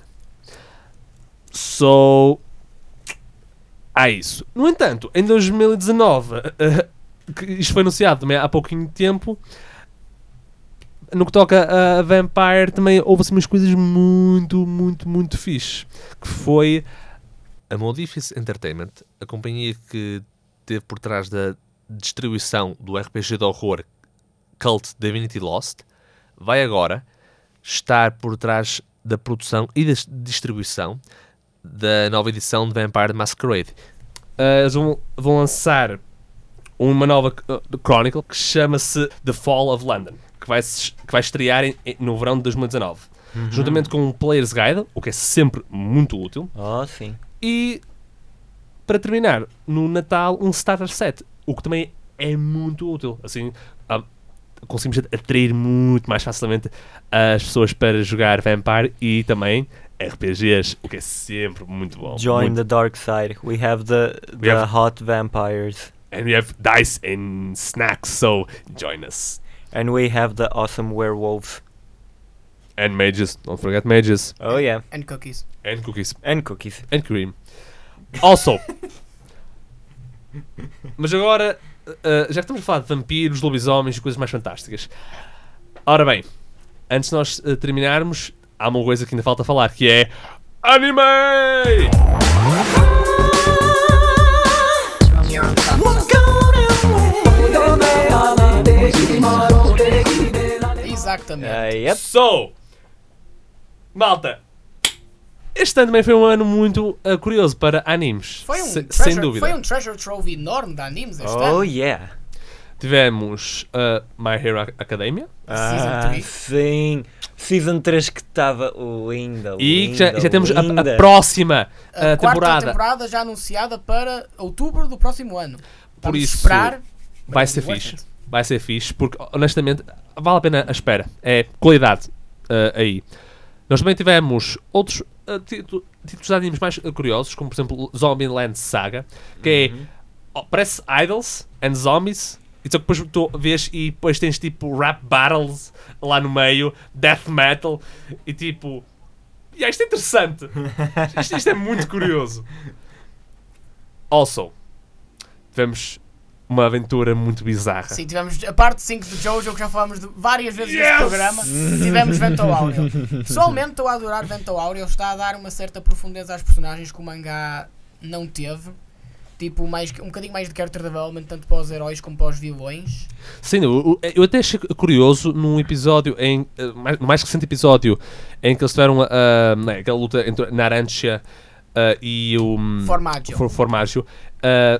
So, há isso. No entanto, em 2019, ah, que isto foi anunciado também há pouquinho tempo, no que toca a Vampire, também houve assim umas coisas muito, muito, muito fixe. Que foi a Modifius Entertainment, a companhia que teve por trás da distribuição do RPG de horror Cult Divinity Lost, vai agora estar por trás da produção e da distribuição da nova edição de Vampire Masquerade. Uh, eles vão, vão lançar uma nova uh, Chronicle que chama-se The Fall of London, que vai, que vai estrear em- no verão de 2019, juntamente com um Player's Guide, o que é sempre muito útil, Oh, sim. e para terminar, no Natal, um Starter Set, o que também é muito útil. Assim, ah, conseguimos atrair muito mais facilmente as pessoas para jogar Vampire e também RPGs, o que é sempre muito bom. Join Muito- the dark side. We have the, We the have- hot vampires. And we have dice and snacks, so join us. And we have the awesome werewolves. And mages, don't forget mages. Oh, yeah. And cookies. And cookies. And cookies. And cream. Also. Mas agora, uh, já que estamos a falar de vampiros, lobisomens e coisas mais fantásticas. Ora bem, antes de nós uh, terminarmos, há uma coisa que ainda falta falar, que é anime! Exatamente. Uh, yep. So, malta, este ano também foi um ano muito uh, curioso para animes. Foi um, Se- treasure, sem dúvida. foi um treasure trove enorme de animes este Oh, ano. yeah. Tivemos uh, My Hero Academia. Season Ah, three. sim. Season 3 que estava linda, E que já, linda, já temos a, a linda. próxima A uh, temporada. temporada já anunciada para outubro do próximo ano. Por Vamos isso, esperar. vai ser fixe. it. Vai ser fixe, porque honestamente vale a pena a espera. É qualidade uh, aí. Nós também tivemos outros uh, título- títulos de animes mais curiosos, como por exemplo Zombieland Saga, que Uhum. é, oh, parece Idols and Zombies, e só que depois tu vês e depois tens tipo rap battles lá no meio, death metal, e tipo. Yeah, isto é interessante. isto, isto é muito curioso. Also, tivemos uma aventura muito bizarra. Sim, tivemos a parte 5 do Jojo que já falámos de várias vezes Yes! neste programa. Tivemos Vento Áureo. Pessoalmente estou a adorar Vento Áureo. Está a dar uma certa profundeza às personagens que o mangá não teve. Tipo, mais, um bocadinho mais de character development, tanto para os heróis como para os vilões. Sim, eu, eu até achei curioso num episódio, em, eh, mais- no mais recente episódio, em que eles tiveram né, aquela luta entre Narantia ah, e o hum, Formaggio. For- Formaggio. ah,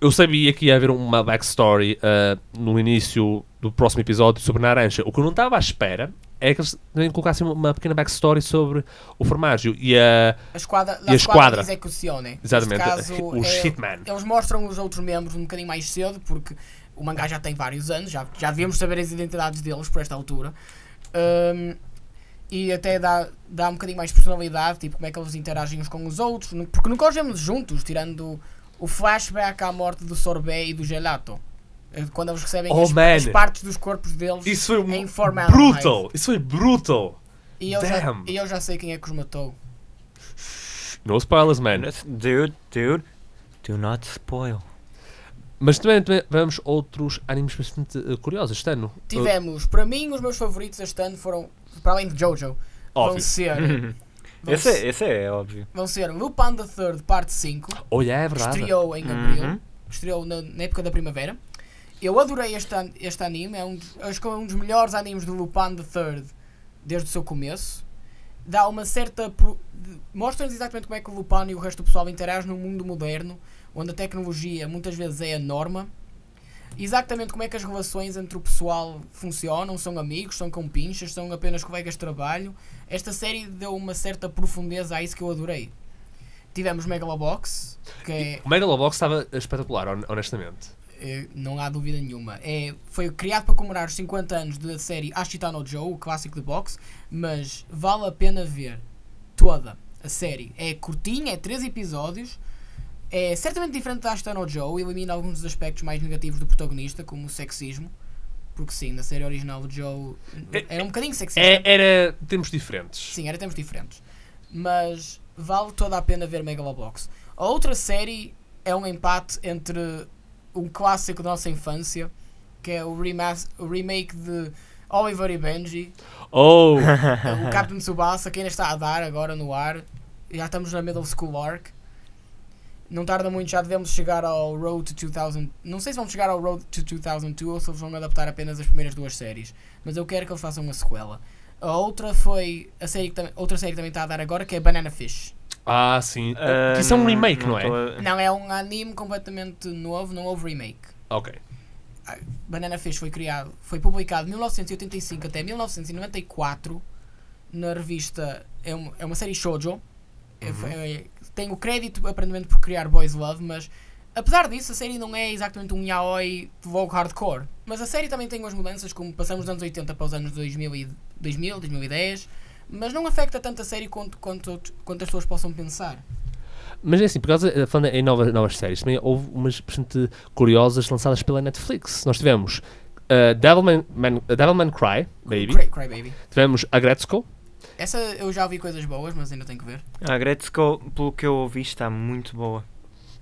eu sabia que ia haver uma backstory ah, no início do próximo episódio sobre Naranja. O que eu não estava à espera é que eles também colocassem uma pequena backstory sobre o Formaggio e a. A esquadra, E a esquadra. de execuzione. Exatamente, caso, os é- Hitman. Eles mostram os outros membros um bocadinho mais cedo, porque o mangá já tem vários anos, já, já devíamos saber as identidades deles por esta altura. Hum, e até dá, dá um bocadinho mais personalidade, tipo como é que eles interagem uns com os outros, porque nunca os vemos juntos, tirando o flashback à morte do Sorbet e do Gelato. Eh, Quando eles recebem Oh, as, as partes dos corpos deles Isso foi em formaldehyde. brutal! Isso foi brutal! E eu, já, Damn. e eu já sei quem é que os matou. No spoilers, man. Dude, dude, do not spoil. Mas também tivemos outros animes bastante eh, curiosos este ano. Tivemos, para mim, os meus favoritos este ano foram, para além de Jojo, vão Óbvio. ser, Esse, se- é- esse é óbvio. vão ser Lupin the Third, parte 5, Olha, é verdade. estreou em abril, Uhum. estreou na, na época da primavera. Eu adorei este, an- este anime, é um, dos- acho que é um dos melhores animes do Lupin the Third desde o seu começo. Dá uma certa. Mostra-nos exatamente como é que o Lupin e o resto do pessoal interagem num mundo moderno, onde a tecnologia muitas vezes é a norma. Exatamente como é que as relações entre o pessoal funcionam, são amigos, são compinchas, são apenas colegas de trabalho. Esta série deu uma certa profundeza a isso que eu adorei. Tivemos Megalobox, que é. O Megalobox estava espetacular, hon- honestamente. Eh, não há dúvida nenhuma. É, foi criado para comemorar os 50 anos da série Ashita no Joe, o clássico de boxe, mas vale a pena ver toda a série. É curtinha, é 3 episódios, é certamente diferente da Ashita no Joe, elimina alguns dos aspectos mais negativos do protagonista, como o sexismo, porque sim, na série original o Joe era um bocadinho sexista. É, era tempos diferentes. Sim, era tempos diferentes. Mas vale toda a pena ver Megalobox. A outra série é um empate entre um clássico da nossa infância, que é o, remas- o remake de Oliver e Benji, Oh! o Captain Tsubasa, que ainda está a dar agora no ar. Já estamos na middle school arc. Não tarda muito, já devemos chegar ao Road to 2000. Não sei se vamos chegar ao Road to 2002 ou se eles vão adaptar apenas as primeiras duas séries. Mas eu quero que eles façam uma sequela. A outra foi a série que tam- outra série que também está a dar agora, que é Banana Fish. Ah, sim. Ah, Isso é um remake, não, é? tô a- Não, é um anime completamente novo, não houve remake. Ok. Banana Fish foi criado, foi publicado de 1985 até 1994 na revista. É, um- é uma série shoujo. É- é- tem o crédito aparentemente por criar Boys Love, mas apesar disso, a série não é exatamente um yaoi Vogue hardcore. Mas a série também tem umas mudanças, como passamos dos anos 80 para os anos 2000, e 2000 2010. Mas não afeta tanto a série quanto, quanto, quanto as pessoas possam pensar. Mas é assim, por causa, eh, falando em novas, novas séries, também houve umas bastante curiosas lançadas pela Netflix. Nós tivemos uh, Devilman, Man, uh, Devilman Cry, Baby. Cry, Cry Baby. Tivemos Agretzko. Essa eu já ouvi coisas boas, mas ainda tenho que ver. A Gretzko, pelo que eu ouvi, está muito boa.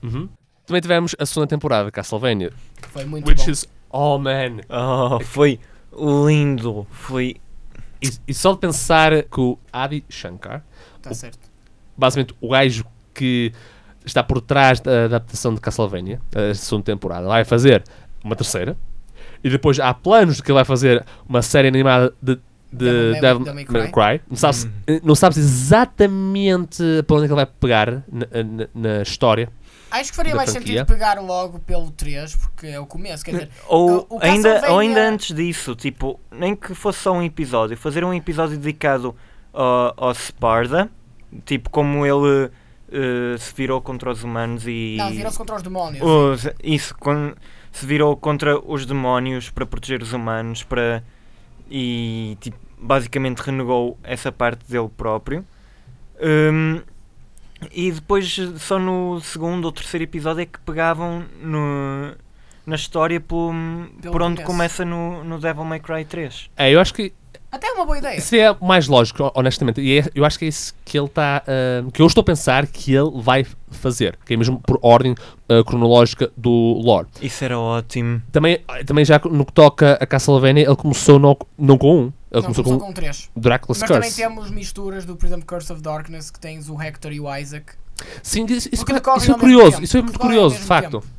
Uhum. Também tivemos a segunda temporada de Castlevania. Foi muito Which bom. is. Oh man! Oh, foi lindo. Foi. E, e só de pensar que o Adi Shankar, Está certo. basicamente o gajo que está por trás da adaptação de Castlevania, a segunda temporada, vai fazer uma terceira. E depois há planos de que ele vai fazer uma série animada de. De Devil May- Devil Devil May May Cry. Cry. Não sabes, não sabes exatamente para onde é que ele vai pegar na, na- na história. Acho que faria mais franquia. sentido pegar logo pelo 3, porque é o começo. Quer dizer, Ou, o ainda, ou ainda antes disso, tipo, nem que fosse só um episódio, fazer um episódio dedicado ao, ao Sparda, tipo, como ele eh, se virou contra os humanos e. não, virou-se contra os demónios. Os- isso, quando se virou contra os demónios para proteger os humanos para e tipo, basicamente renegou essa parte dele próprio. Hum, e depois só no segundo ou terceiro episódio é que pegavam no, na história por, por onde começa no, no Devil May Cry 3. É, eu acho que Até é uma boa ideia. seria o mais lógico, honestamente. E é- eu acho que é isso que ele está. ah, que eu estou a pensar que ele vai fazer. Que é mesmo por ordem ah, cronológica do lore. Isso era ótimo. Também, também já no que toca a Castlevania, ele começou não, não com um. Ele Não, começou começou com com 3. Dracula's Mas também Curse. temos misturas do, por exemplo, Curse of Darkness, que tens o Hector e o Isaac. Sim, isso, isso, decorrem isso é curioso. tempo. Isso é muito curioso, de facto. tempo.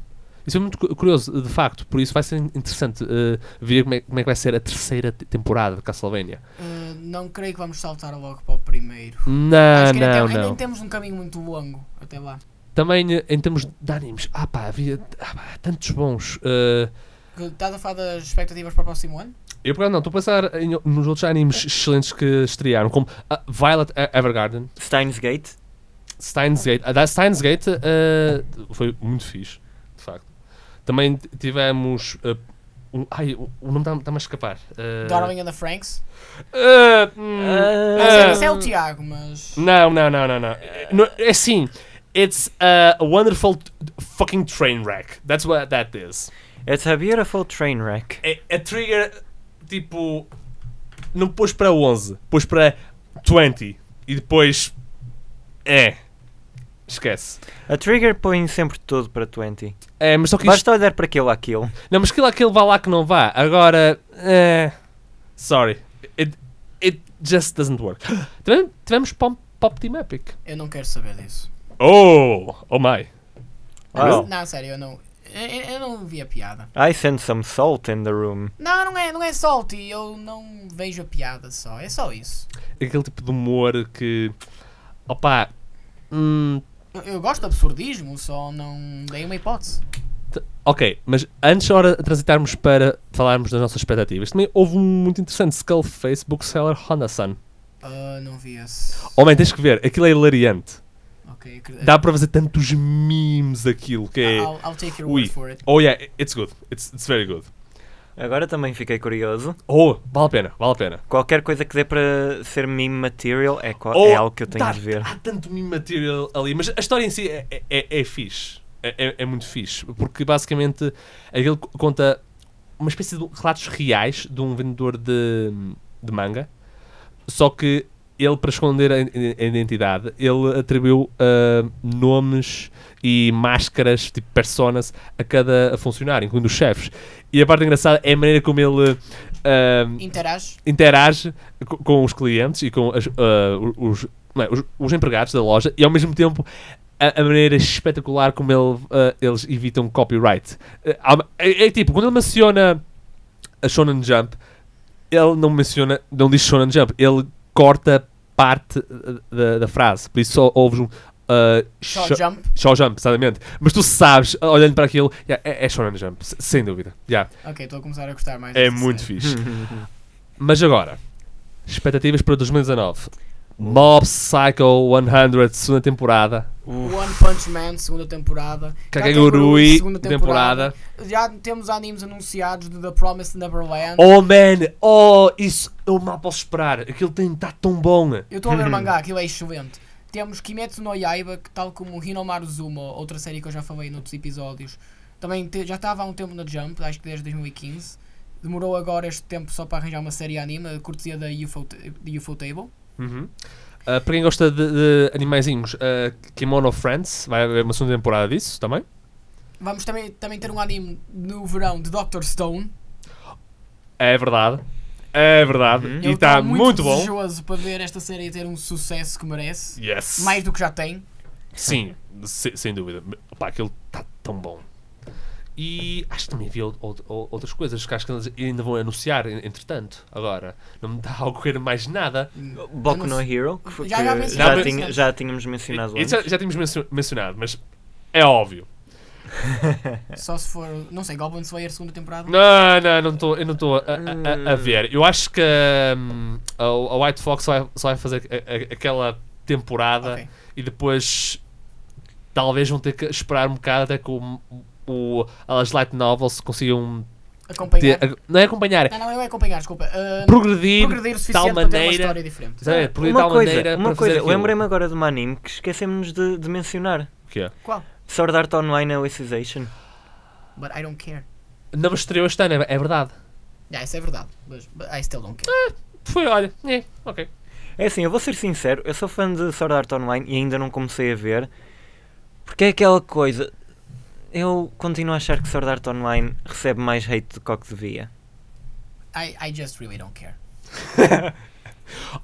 Isso é muito cu- curioso, de facto. Por isso vai ser interessante ah, ver como é, como é que vai ser a terceira te- temporada de Castlevania. Uh, não creio que vamos saltar logo para o primeiro. Não, Acho que ainda, não, ainda não. temos um caminho muito longo até lá. Também eh, em termos de animes, ah pá, havia ah, pá, tantos bons. Que Estás a falar das expectativas para o próximo ano? eu, por não, estou a pensar em, nos outros animes excelentes que estrearam, como ah, Violet Evergarden, Steins Gate. Steins Gate. A da Steins Gate eh, foi muito fixe. Também tivemos. eh, um, ai, o o nome está-me a escapar. eh, Darling and the Franks? Mas eh, esse é o Tiago, mas. Não, não, não, não, não. No- É assim. It's a wonderful t- fucking train wreck. That's what that is. It's a beautiful train wreck. É, a trigger, tipo, não pôs para 11, pôs para 20 e depois. É. Esquece. A Trigger põe sempre tudo para 20. É, mas só que isto, Basta olhar para aquilo ou aquilo. Não, mas aquilo, aquilo vá lá que não vá. Agora. É. Sorry. It, it just doesn't work. Tivemos, tivemos Pop, Pop Team Epic. Eu não quero saber disso. Oh! Oh my. Wow. Não, sério, eu não. Eu, eu não vi a piada. I sent some salt in the room. Não, não é, não é salty, eu não vejo a piada só. É só isso. Aquele tipo de humor que. Opa. Hum, Eu, gosto de absurdismo, só não dei uma hipótese. Ok, mas antes, hora de transitarmos para falarmos das nossas expectativas, também houve um muito interessante Skullface Bookseller Honda-san. Ah, não vi esse. Homem, tens que ver, aquilo é hilariante. Ok, acredito. Dá para fazer tantos memes aquilo que é. I'll, I'll take your Ui. word for it. Oh yeah, it's good. It's, it's very good. Agora também fiquei curioso. Oh, vale a pena, vale a pena. Qualquer coisa que dê para ser meme material é, Oh, é algo que eu tenho dá- de ver. Há tanto meme material ali, mas a história em si é, é, é, é fixe. É, é- é muito fixe. Porque basicamente aquilo co- conta uma espécie de relatos reais de um vendedor de, de manga. Só que ele, para esconder a, identidade, ele atribuiu ah, nomes e máscaras, tipo personas, a cada funcionário, incluindo os chefes. E a parte engraçada é a maneira como ele ah, Interage. interage co- com os clientes e com as, ah, os, é, os, os empregados da loja e ao mesmo tempo a, a maneira espetacular como ele, eles evitam copyright. É, é tipo, quando ele menciona a Shonen Jump, ele não menciona, não diz Shonen Jump, ele corta parte ah, da, da frase. Por isso só ouves um. ah, Shot sho- jump. Show Jump, exatamente. Mas tu sabes, olhando para aquilo, yeah, é, é Shonen Jump, sem dúvida. Yeah, Ok, estou a começar a gostar mais. é muito série. fixe. Mas agora, expectativas para 2019. Mob Psycho 100, segunda temporada. One Punch Man, segunda temporada. Kakegurui, segunda temporada. Já temos animes anunciados de The Promised Neverland. Oh man, oh, isso eu mal posso esperar. Aquilo tem está tão bom. Eu estou a ver mangá, aquilo é excelente. Temos Kimetsu no Yaiba, que tal como Hinomaru Zuma, outra série que eu já falei noutros episódios, também te- já estava há um tempo na Jump, acho que desde 2015. Demorou agora este tempo só para arranjar uma série anime, cortesia da UFO, UFO Table. Uhum. Ah, para quem gosta de, de animaizinhos, ah, Kimono Friends, vai haver uma segunda temporada disso também. Vamos também, também ter um anime no verão de Dr. Stone. É verdade. É verdade. Uhum. E está estou muito, bom. desejoso para ver esta série ter um sucesso que merece. Yes. Mais do que já tem. Sim, se- sem dúvida. Opa, aquilo está tão bom. E acho que também havia ou- ou- outras coisas que acho que ainda vão anunciar, en- entretanto. Agora, não me está a ocorrer mais nada. Boku Eu não no. Hero, que, foi- Já- já já, tinha- já tínhamos mencionado antes. já, já tínhamos mencio- mencionado, mas é óbvio. Só se for, não sei, Goblin Slayer segunda temporada. Não, não, não tô, eu não estou a, a- a- a ver. Eu acho que hum, a, a White Fox só vai, só vai fazer a- a- aquela temporada Ok. e depois talvez vão ter que esperar um bocado até que o, o, as light novels consigam Acompanhar. ter, não é acompanhar, Não, não, não é acompanhar, desculpa. Ah, progredir, progredir o de tal suficiente para ter uma maneira. história diferente. Progredir de Uma tal coisa, maneira uma coisa lembrei-me agora de um anime que esquecemos de, de mencionar. O quê? Qual? Sword Art Online Alicization. But I don't care. Não mas estreou este ano, é, é verdade. Yeah, isso é verdade. But I still don't care. Foi, olha, é, ok. É assim, eu vou ser sincero, eu sou fã de Sword Art Online e ainda não comecei a ver. Porque é aquela coisa. Eu continuo a achar que Sword Art Online recebe mais hate do que o que devia. I, I just really don't care.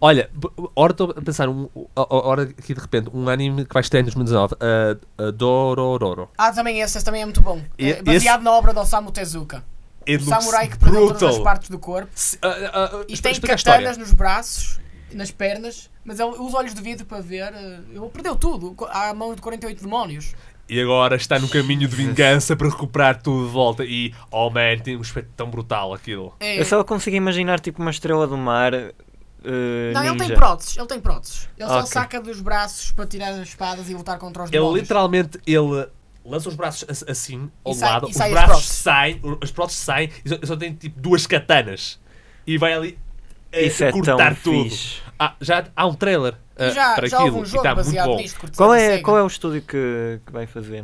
Olha, ora estou a pensar, um, ora aqui de repente, um anime que vai estrear em 2019, uh, uh, Dorororo. Ah, também esse, esse também é muito bom. E- É baseado na obra do Osamu Tezuka. It samurai que perdeu todas as brutal. partes do corpo. Se- uh, uh, uh, E tem katanas nos braços, nas pernas, mas ele usa olhos de vidro para ver. eh, Ele perdeu tudo. Há mãos de 48 demónios. E agora está no caminho de vingança para recuperar tudo de volta. E, oh man, tem um aspecto tão brutal aquilo. É- Eu só consigo imaginar tipo uma estrela do mar. uh, Não, ele ninja. tem próteses. Ele tem próteses. Ele só Ok. saca dos braços para tirar as espadas e lutar contra os Ele demónios. literalmente, ele lança os braços ass- assim, ao E sai- lado, e os braços saem, as próteses saem, e só, só tem tipo duas katanas. E vai ali a, Isso é cortar tão tudo. fixe. Ah, já há um trailer uh, já, para já houve aquilo um e jogo está muito baseado bom. nisto. Qual é, qual é o estúdio que, que vai fazer?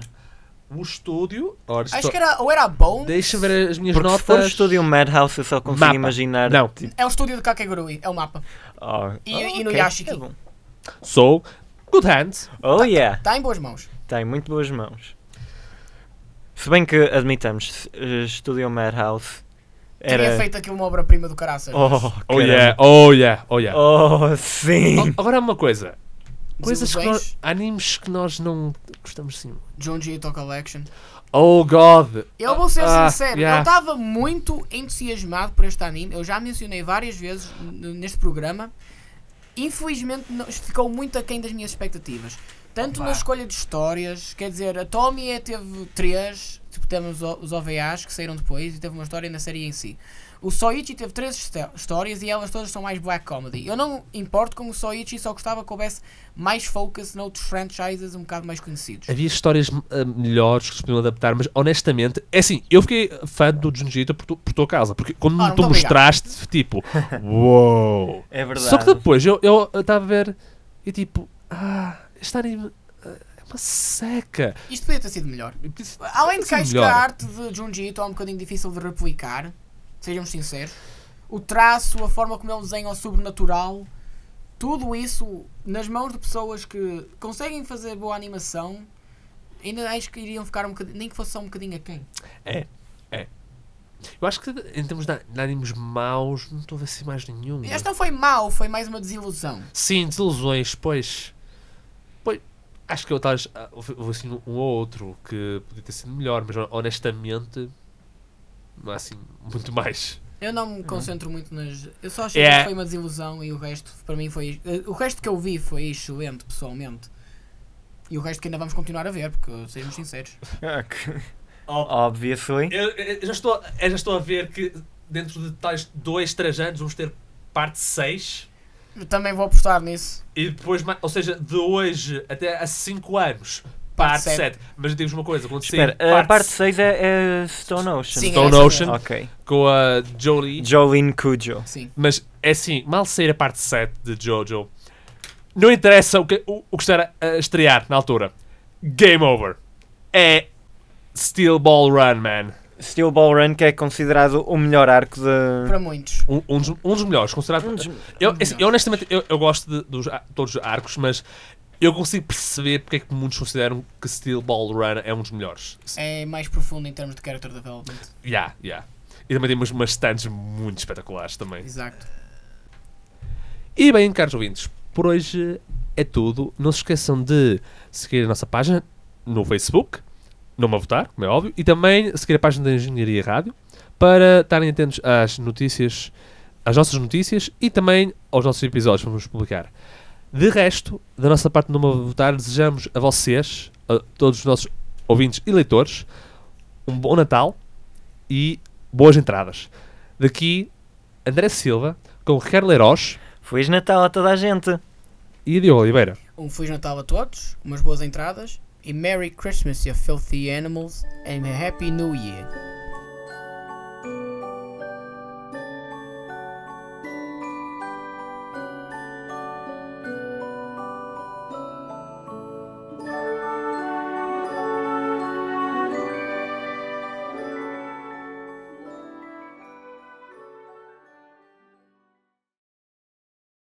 O estúdio. Ora, Acho estou- que era, ou era a Bone. Deixa ver as minhas Porque notas. se for o estúdio Madhouse eu só consigo Mapa. imaginar. Não. tipo, É o estúdio de Kakegurui. É o mapa. oh, E- oh, e no ok, Yashiki. é bom. So, good hands. Oh yeah, Está em boas mãos. tem muito boas mãos. Se bem que admitamos, uh, Estúdio Madhouse Teria era. feito aquilo uma obra-prima do caraças. Oh, Oh yeah, oh yeah, oh yeah. Oh, sim! Oh, agora uma coisa. Coisas que nós, animes que nós não gostamos assim. Junji Ito Collection. Oh god. Eu vou ser Ah, sincero, yeah. eu estava muito entusiasmado por este anime. Eu já mencionei várias vezes neste programa. Infelizmente, não- ficou muito aquém das minhas expectativas. Tanto na escolha de histórias, quer dizer, a Tomie teve três, tipo, temos os OVAs que saíram depois e teve uma história na série em si. O Soichi teve três histó- histórias e elas todas são mais black comedy. Eu não importo com o Soichi, só gostava que houvesse mais focus noutros franchises um bocado mais conhecidos. Havia histórias ah, melhores que se podiam adaptar, mas honestamente, é assim, eu fiquei fã do Junji Ito por, tu- por tua causa, porque quando Ah, não tu tô obrigado. mostraste, tipo, uou. É verdade. Só que depois eu estava a ver e tipo, ah, este anime ah, é uma seca. Isto podia ter sido melhor. Além de que acho que a arte de Junji Ito é um bocadinho difícil de replicar, sejamos sinceros. O traço, a forma como ele desenha o sobrenatural, tudo isso nas mãos de pessoas que conseguem fazer boa animação, ainda acho que iriam ficar um bocadinho, nem que fosse só um bocadinho aquém. Eu acho que em termos de, de animes maus, não estou a ver assim mais nenhum. Este não foi mau, foi mais uma desilusão. Sim, desilusões, pois. Pois, acho que eu talvez houve assim um ou outro que podia ter sido melhor, mas honestamente assim muito mais. Eu não me concentro muito nas. Eu só achei É. que foi uma desilusão e o resto, para mim, foi. eh, O resto que eu vi foi excelente, pessoalmente. E o resto que ainda vamos continuar a ver, porque sejamos sinceros. Obviously. Eu, eu já, estou, eu já estou a ver que dentro de tais 2, 3 anos vamos ter parte 6 Eu também vou apostar nisso. e depois, ou seja, de hoje até a 5 anos, parte sete. 7. Mas digo uma coisa, quando Espera, sair a parte 6 é, é Stone Ocean. Sim, Stone é Ocean com a Jolie, Jolene Cujo. Sim. mas é assim, mal sair a parte 7 de Jojo, não interessa o que, o, o que estar a estrear na altura. Game over. É Steel Ball Run, man. Steel Ball Run, que é considerado o melhor arco de. Para muitos. Um, um dos, um dos melhores, considerado. Um dos- Eu, assim, eu, honestamente, eu, eu gosto de, dos todos os arcos, mas eu consigo perceber porque é que muitos consideram que Steel Ball Run é um dos melhores. É mais profundo em termos de character development. Yeah, yeah. E também temos umas stands muito espetaculares também. Exato. E bem, caros ouvintes, por hoje é tudo. Não se esqueçam de seguir a nossa página no Facebook, não me votar, como é óbvio, e também seguir a página da Engenharia Rádio para estarem atentos às notícias, às nossas notícias e também aos nossos episódios que vamos publicar. De resto, da nossa parte do Não Me a Votar, desejamos a vocês, a todos os nossos ouvintes e leitores, um bom Natal e boas entradas. Daqui, André Silva, com Ricardo Leiroz Feliz Natal a toda a gente. e Diogo Oliveira. Um Feliz Natal a todos, umas boas entradas e Merry Christmas, you filthy animals, and a Happy New Year.